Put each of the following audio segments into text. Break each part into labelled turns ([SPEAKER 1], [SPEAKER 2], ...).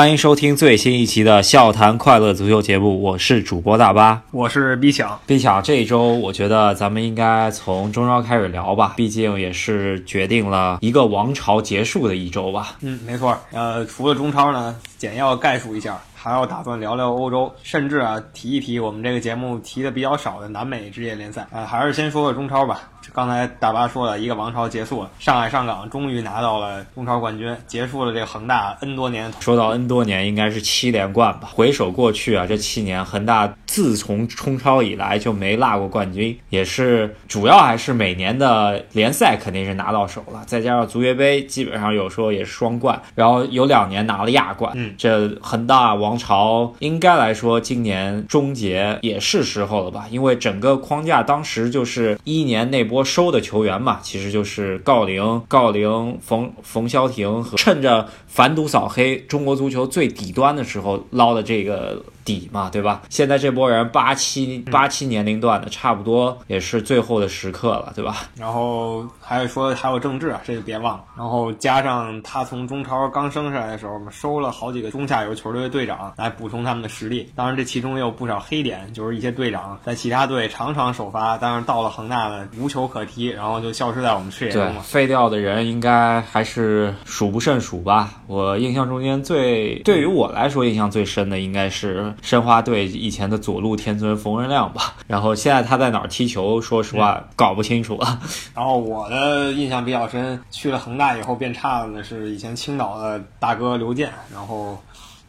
[SPEAKER 1] 欢迎收听最新一期的笑谈快乐足球节目，我是主播大巴，
[SPEAKER 2] 我是 B 强。
[SPEAKER 1] B 强，这一周我觉得咱们应该从中超开始聊吧，毕竟也是决定了一个王朝结束的一周吧。
[SPEAKER 2] 嗯，没错。呃，除了中超呢，简要概述一下，还要打算聊聊欧洲，甚至啊提一提我们这个节目提的比较少的南美职业联赛。呃，还是先说说中超吧。刚才大巴说了一个王朝结束了，上海上港终于拿到了中超冠军，结束了这恒大 N 多年。
[SPEAKER 1] 说到 N 多年，应该是七连冠吧。回首过去啊，这七年恒大自从冲超以来就没落过冠军，也是主要还是每年的联赛肯定是拿到手了，再加上足协杯基本上有时候也是双冠，然后有两年拿了亚冠。
[SPEAKER 2] 嗯，
[SPEAKER 1] 这恒大王朝应该来说今年终结也是时候了吧？因为整个框架当时就是一年那波收的球员嘛，其实就是郜林、郜林、冯冯潇霆和趁着反赌扫黑中国足球最底端的时候捞的这个底嘛，对吧？现在这波人八七八七年龄段的，差不多也是最后的时刻了，对吧？
[SPEAKER 2] 然后还有说还有郑智啊，这个别忘了。然后加上他从中超刚升上来的时候我们，收了好几个中下游球队的队长来补充他们的实力。当然这其中也有不少黑点，就是一些队长在其他队常常首发，但是到了恒大呢无球可踢，然后就消失在我们视野中，了。
[SPEAKER 1] 废掉的人应该还是数不胜数吧。我印象中间最对于我来说印象最深的应该是申花队以前的左路天尊冯仁亮吧。然后现在他在哪儿踢球，说实话搞不清楚了。
[SPEAKER 2] 然后我的印象比较深，去了恒大以后变差的呢是以前青岛的大哥刘健，然后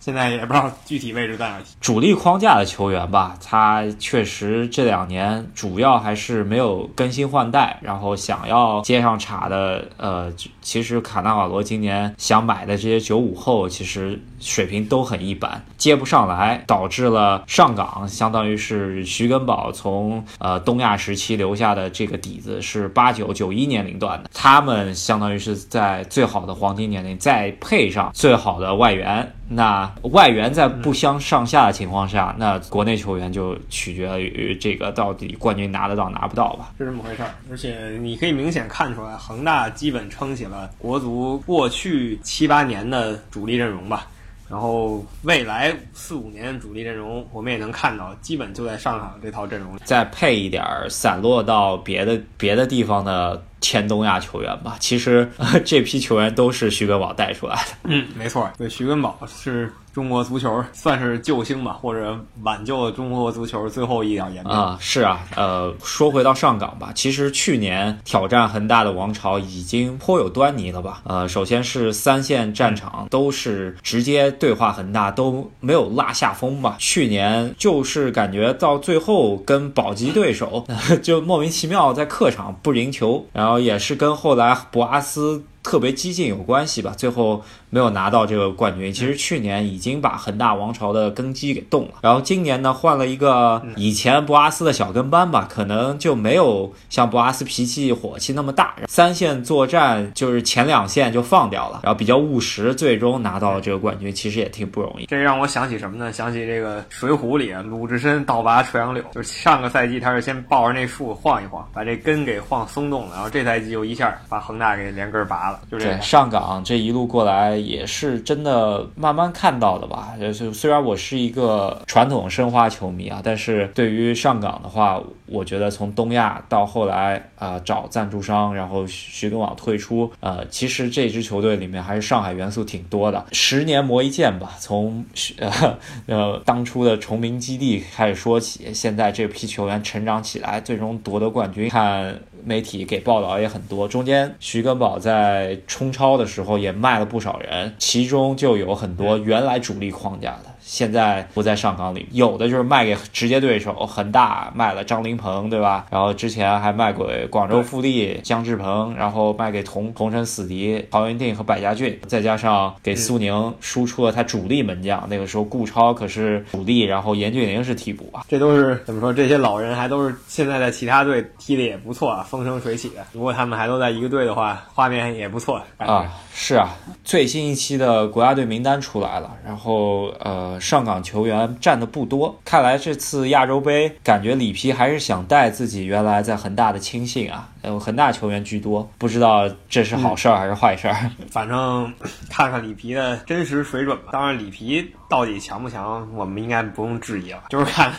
[SPEAKER 2] 现在也不知道具体位置在哪。
[SPEAKER 1] 主力框架的球员吧，他确实这两年主要还是没有更新换代，然后想要接上茬的，呃，其实卡纳瓦罗今年想买的这些九五后，其实水平都很一般，接不上来，导致了上港相当于是徐根宝从呃东亚时期留下的这个底子是八九九一年龄段的，他们相当于是在最好的黄金年龄，再配上最好的外援。那外援在不相上下的情况下，那国内球员就取决于这个到底冠军拿得到拿不到吧。
[SPEAKER 2] 是这么回事儿，而且你可以明显看出来，恒大基本撑起了国足过去七八年的主力阵容吧。然后未来四五年主力阵容，我们也能看到，基本就在上海这套阵容里。
[SPEAKER 1] 再配一点儿散落到别的别的地方的前东亚球员吧。其实、这批球员都是徐根宝带出来的。
[SPEAKER 2] 嗯，没错，对，徐根宝是中国足球算是救星吧，或者挽救了中国足球最后一点颜面
[SPEAKER 1] 啊、是啊，呃，说回到上港吧，其实去年挑战恒大的王朝已经颇有端倪了吧？呃，首先是三线战场都是直接对话恒大，都没有落下风吧？去年就是感觉到最后跟保级对手 就莫名其妙在客场不赢球，然后也是跟后来博阿斯。特别激进有关系吧，最后没有拿到这个冠军。其实去年已经把恒大王朝的根基给动了，然后今年呢换了一个以前博阿斯的小跟班吧，可能就没有像博阿斯脾气火气那么大。三线作战就是前两线就放掉了，然后比较务实，最终拿到了这个冠军，其实也挺不容易。
[SPEAKER 2] 这让我想起什么呢？想起这个《水浒》里鲁智深倒拔垂杨柳，就是上个赛季他是先抱着那树晃一晃，把这根给晃松动了，然后这赛季又一下把恒大给连根拔了。就这
[SPEAKER 1] 对，上港这一路过来也是真的慢慢看到的吧。就是虽然我是一个传统申花球迷啊，但是对于上港的话，我觉得从东亚到后来啊、呃、找赞助商，然后徐根宝退出，呃，其实这支球队里面还是上海元素挺多的。十年磨一剑吧，从 呃呃当初的崇明基地开始说起，现在这批球员成长起来，最终夺得冠军，看。媒体给报道也很多，中间徐根宝在冲超的时候也卖了不少人，其中就有很多原来主力框架的，现在不在上港里，有的就是卖给直接对手恒大，卖了张琳芃，对吧？然后之前还卖给广州富力姜志鹏，然后卖给同同城死敌曹云定和百家俊，再加上给苏宁输出了他主力门将，那个时候顾超可是主力，然后严俊凌是替补啊，
[SPEAKER 2] 这都是怎么说？这些老人还都是现在在其他队踢的也不错啊。风生水起的，如果他们还都在一个队的话，画面也不错
[SPEAKER 1] 啊。是啊，最新一期的国家队名单出来了，然后呃，上港球员占的不多，看来这次亚洲杯感觉里皮还是想带自己原来在恒大的亲信啊，呃，恒大球员居多，不知道这是好事儿还是坏事儿。
[SPEAKER 2] 反正看看里皮的真实水准吧。当然，里皮到底强不强，我们应该不用质疑了，就是看。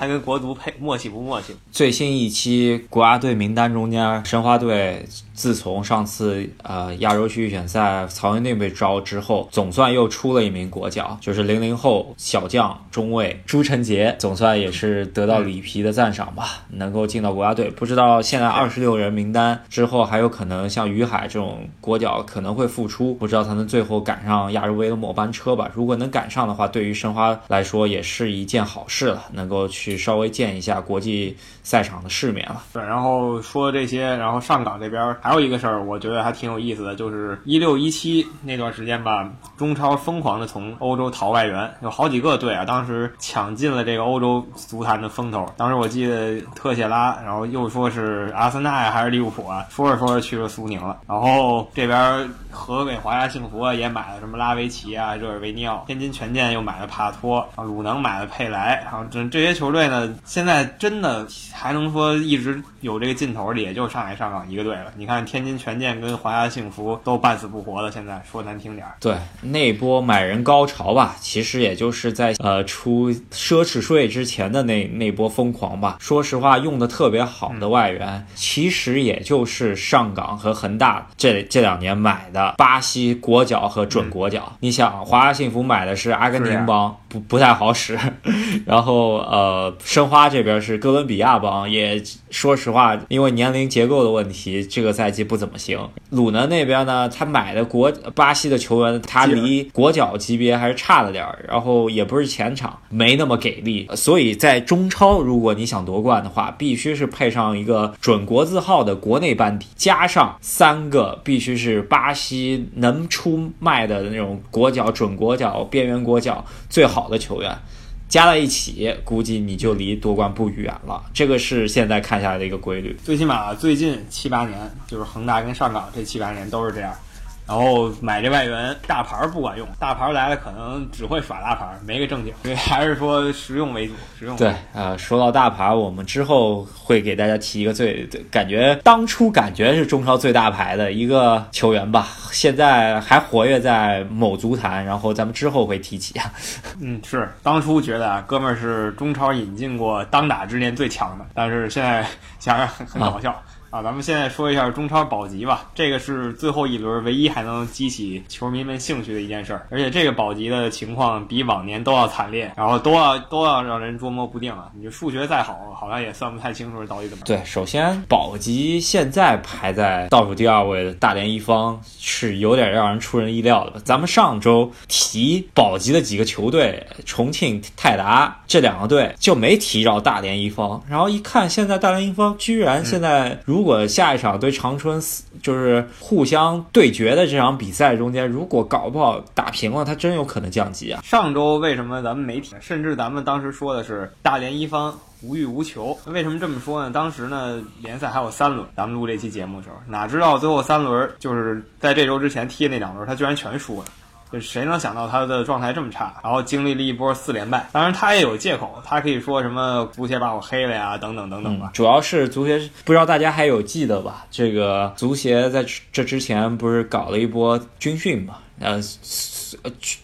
[SPEAKER 2] 他跟国足配默契不默契？
[SPEAKER 1] 最新一期国家队名单中间，申花队自从上次呃亚洲区预选赛曹云定被招之后，总算又出了一名国脚，就是零零后小将中卫朱晨杰，总算也是得到里皮的赞赏吧，能够进到国家队。不知道现在二十六人名单之后，还有可能像于海这种国脚可能会复出，不知道他能最后赶上亚洲杯的末班车吧？如果能赶上的话，对于申花来说也是一件好事了，能够去。稍微见一下国际赛场的世面了。
[SPEAKER 2] 对，然后说这些，然后上港这边还有一个事儿，我觉得还挺有意思的，就是一六一七那段时间吧，中超疯狂的从欧洲淘外援，有好几个队啊，当时抢进了这个欧洲足坛的风头。当时我记得特谢拉，然后又说是阿森纳呀还是利物浦啊，说着说着去了苏宁了。然后这边河北华夏幸福啊也买了什么拉维奇啊、热尔维尼奥，天津权健又买了帕托，鲁能买了佩莱，然后这这些球队。呢，现在真的还能说一直有这个劲头的，也就上海上港一个队了。你看天津权健跟华夏幸福都半死不活的，现在说难听点儿。
[SPEAKER 1] 对，那波买人高潮吧，其实也就是在呃出奢侈税之前的那那波疯狂吧。说实话，用的特别好的外援，其实也就是上港和恒大这这两年买的巴西国脚和准国脚。你想，华夏幸福买的是阿根廷帮，不不太好使，然后呃。申花这边是哥伦比亚帮，也说实话，因为年龄结构的问题，这个赛季不怎么行。鲁能那边呢，他买的国巴西的球员，他离国脚级别还是差了点儿，然后也不是前场，没那么给力。所以在中超，如果你想夺冠的话，必须是配上一个准国字号的国内班底，加上三个必须是巴西能出卖的那种国脚、准国脚、边缘国脚最好的球员。加在一起，估计你就离夺冠不远了。这个是现在看下来的一个规律。
[SPEAKER 2] 最起码最近七八年，就是恒大跟上港这七八年都是这样。然后买这外援大牌不管用，大牌来了可能只会耍大牌，没个正经，所 以还是说实用为主。实用
[SPEAKER 1] 对啊，说到大牌，我们之后会给大家提一个最感觉当初感觉是中超最大牌的一个球员吧，现在还活跃在某足坛，然后咱们之后会提起啊。
[SPEAKER 2] 嗯，是当初觉得啊，哥们儿是中超引进过当打之年最强的，但是现在想想很搞笑。啊，咱们现在说一下中超保级吧。这个是最后一轮唯一还能激起球迷们兴趣的一件事儿，而且这个保级的情况比往年都要惨烈，然后都要都要让人捉摸不定啊。你数学再好，好像也算不太清楚到底怎么。
[SPEAKER 1] 对，首先保级现在排在倒数第二位的大连一方是有点让人出人意料的。咱们上周提保级的几个球队，重庆泰达这两个队就没提到大连一方，然后一看现在大连一方居然现在如如果下一场对长春就是互相对决的这场比赛中间，如果搞不好打平了，他真有可能降级啊！
[SPEAKER 2] 上周为什么咱们媒体，甚至咱们当时说的是大连一方无欲无求？为什么这么说呢？当时呢联赛还有三轮，咱们录这期节目的时候，哪知道最后三轮就是在这周之前踢的那两轮，他居然全输了。就谁能想到他的状态这么差，然后经历了一波四连败。当然他也有借口，他可以说什么足协把我黑了呀，等等等等吧。
[SPEAKER 1] 主要是足协不知道大家还有记得吧？这个足协在这之前不是搞了一波军训嘛？呃，去。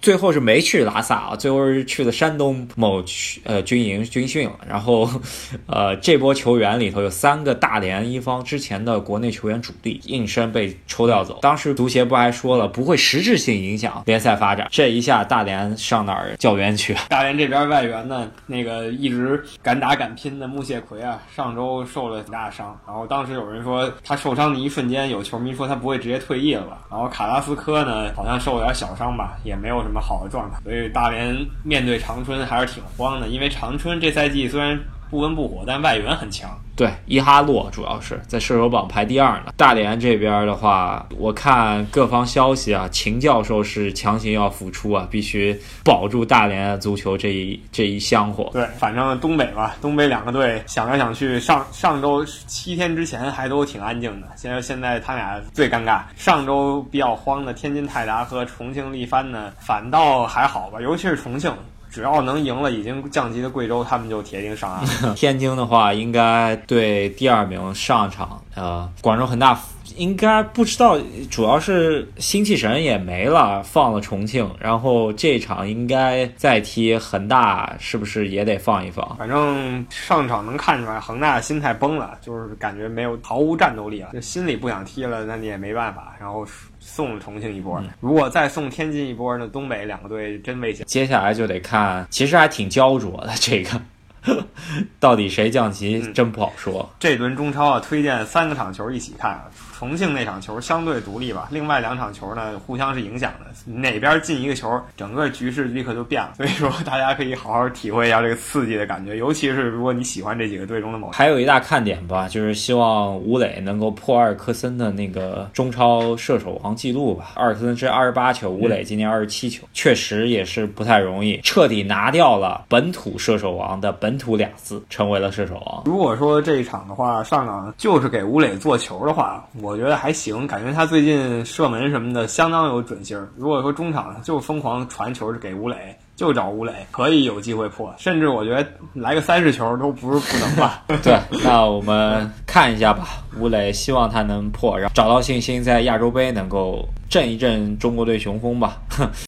[SPEAKER 1] 最后是没去拉萨啊，最后是去了山东某区呃军营军训了。然后，呃，这波球员里头有三个大连一方之前的国内球员主力应声被抽调走。当时足协不还说了不会实质性影响联赛发展。这一下大连上哪儿教员去？
[SPEAKER 2] 大连这边外援呢，那个一直敢打敢拼的穆谢奎啊，上周受了挺大伤。然后当时有人说他受伤的一瞬间，有球迷说他不会直接退役了吧？然后卡拉斯科呢，好像受了点小伤吧，也没有什么好的状态，所以大连面对长春还是挺慌的，因为长春这赛季虽然。不温不火，但外援很强。
[SPEAKER 1] 对，伊哈洛主要是在射手榜排第二呢。大连这边的话，我看各方消息啊，秦教授是强行要复出啊，必须保住大连足球这一这一香火。
[SPEAKER 2] 对，反正东北吧，东北两个队想来想去，上上周七天之前还都挺安静的，现在现在他俩最尴尬。上周比较慌的天津泰达和重庆力帆呢，反倒还好吧，尤其是重庆。只要能赢了已经降级的贵州，他们就铁定上岸。
[SPEAKER 1] 天津的话，应该对第二名上场。呃，广州恒大应该不知道，主要是心气神也没了，放了重庆，然后这场应该再踢恒大，是不是也得放一放？
[SPEAKER 2] 反正上场能看出来，恒大心态崩了，就是感觉没有毫无战斗力了，就心里不想踢了，那你也没办法。然后。送了重庆一波，如果再送天津一波，那东北两个队真危险。
[SPEAKER 1] 接下来就得看，其实还挺焦灼的，这个 到底谁降级真不好说。
[SPEAKER 2] 这轮中超啊，推荐三个场球一起看。重庆那场球相对独立吧，另外两场球呢互相是影响的，哪边进一个球，整个局势立刻就变了。所以说大家可以好好体会一下这个刺激的感觉，尤其是如果你喜欢这几个队中的某。
[SPEAKER 1] 还有一大看点吧，就是希望吴磊能够破阿尔克森的那个中超射手王记录吧。阿尔克森是二十八球，吴磊今年二十七球，确实也是不太容易，彻底拿掉了本土射手王的本土俩字，成为了射手王。
[SPEAKER 2] 如果说这一场的话，上港就是给吴磊做球的话，我。我觉得还行，感觉他最近射门什么的相当有准星。如果说中场就疯狂传球是给吴磊，就找吴磊，可以有机会破。甚至我觉得来个三十球都不是不能吧。
[SPEAKER 1] 对，那我们看一下吧。吴磊希望他能破，然后找到信心，在亚洲杯能够振一振中国队雄风吧。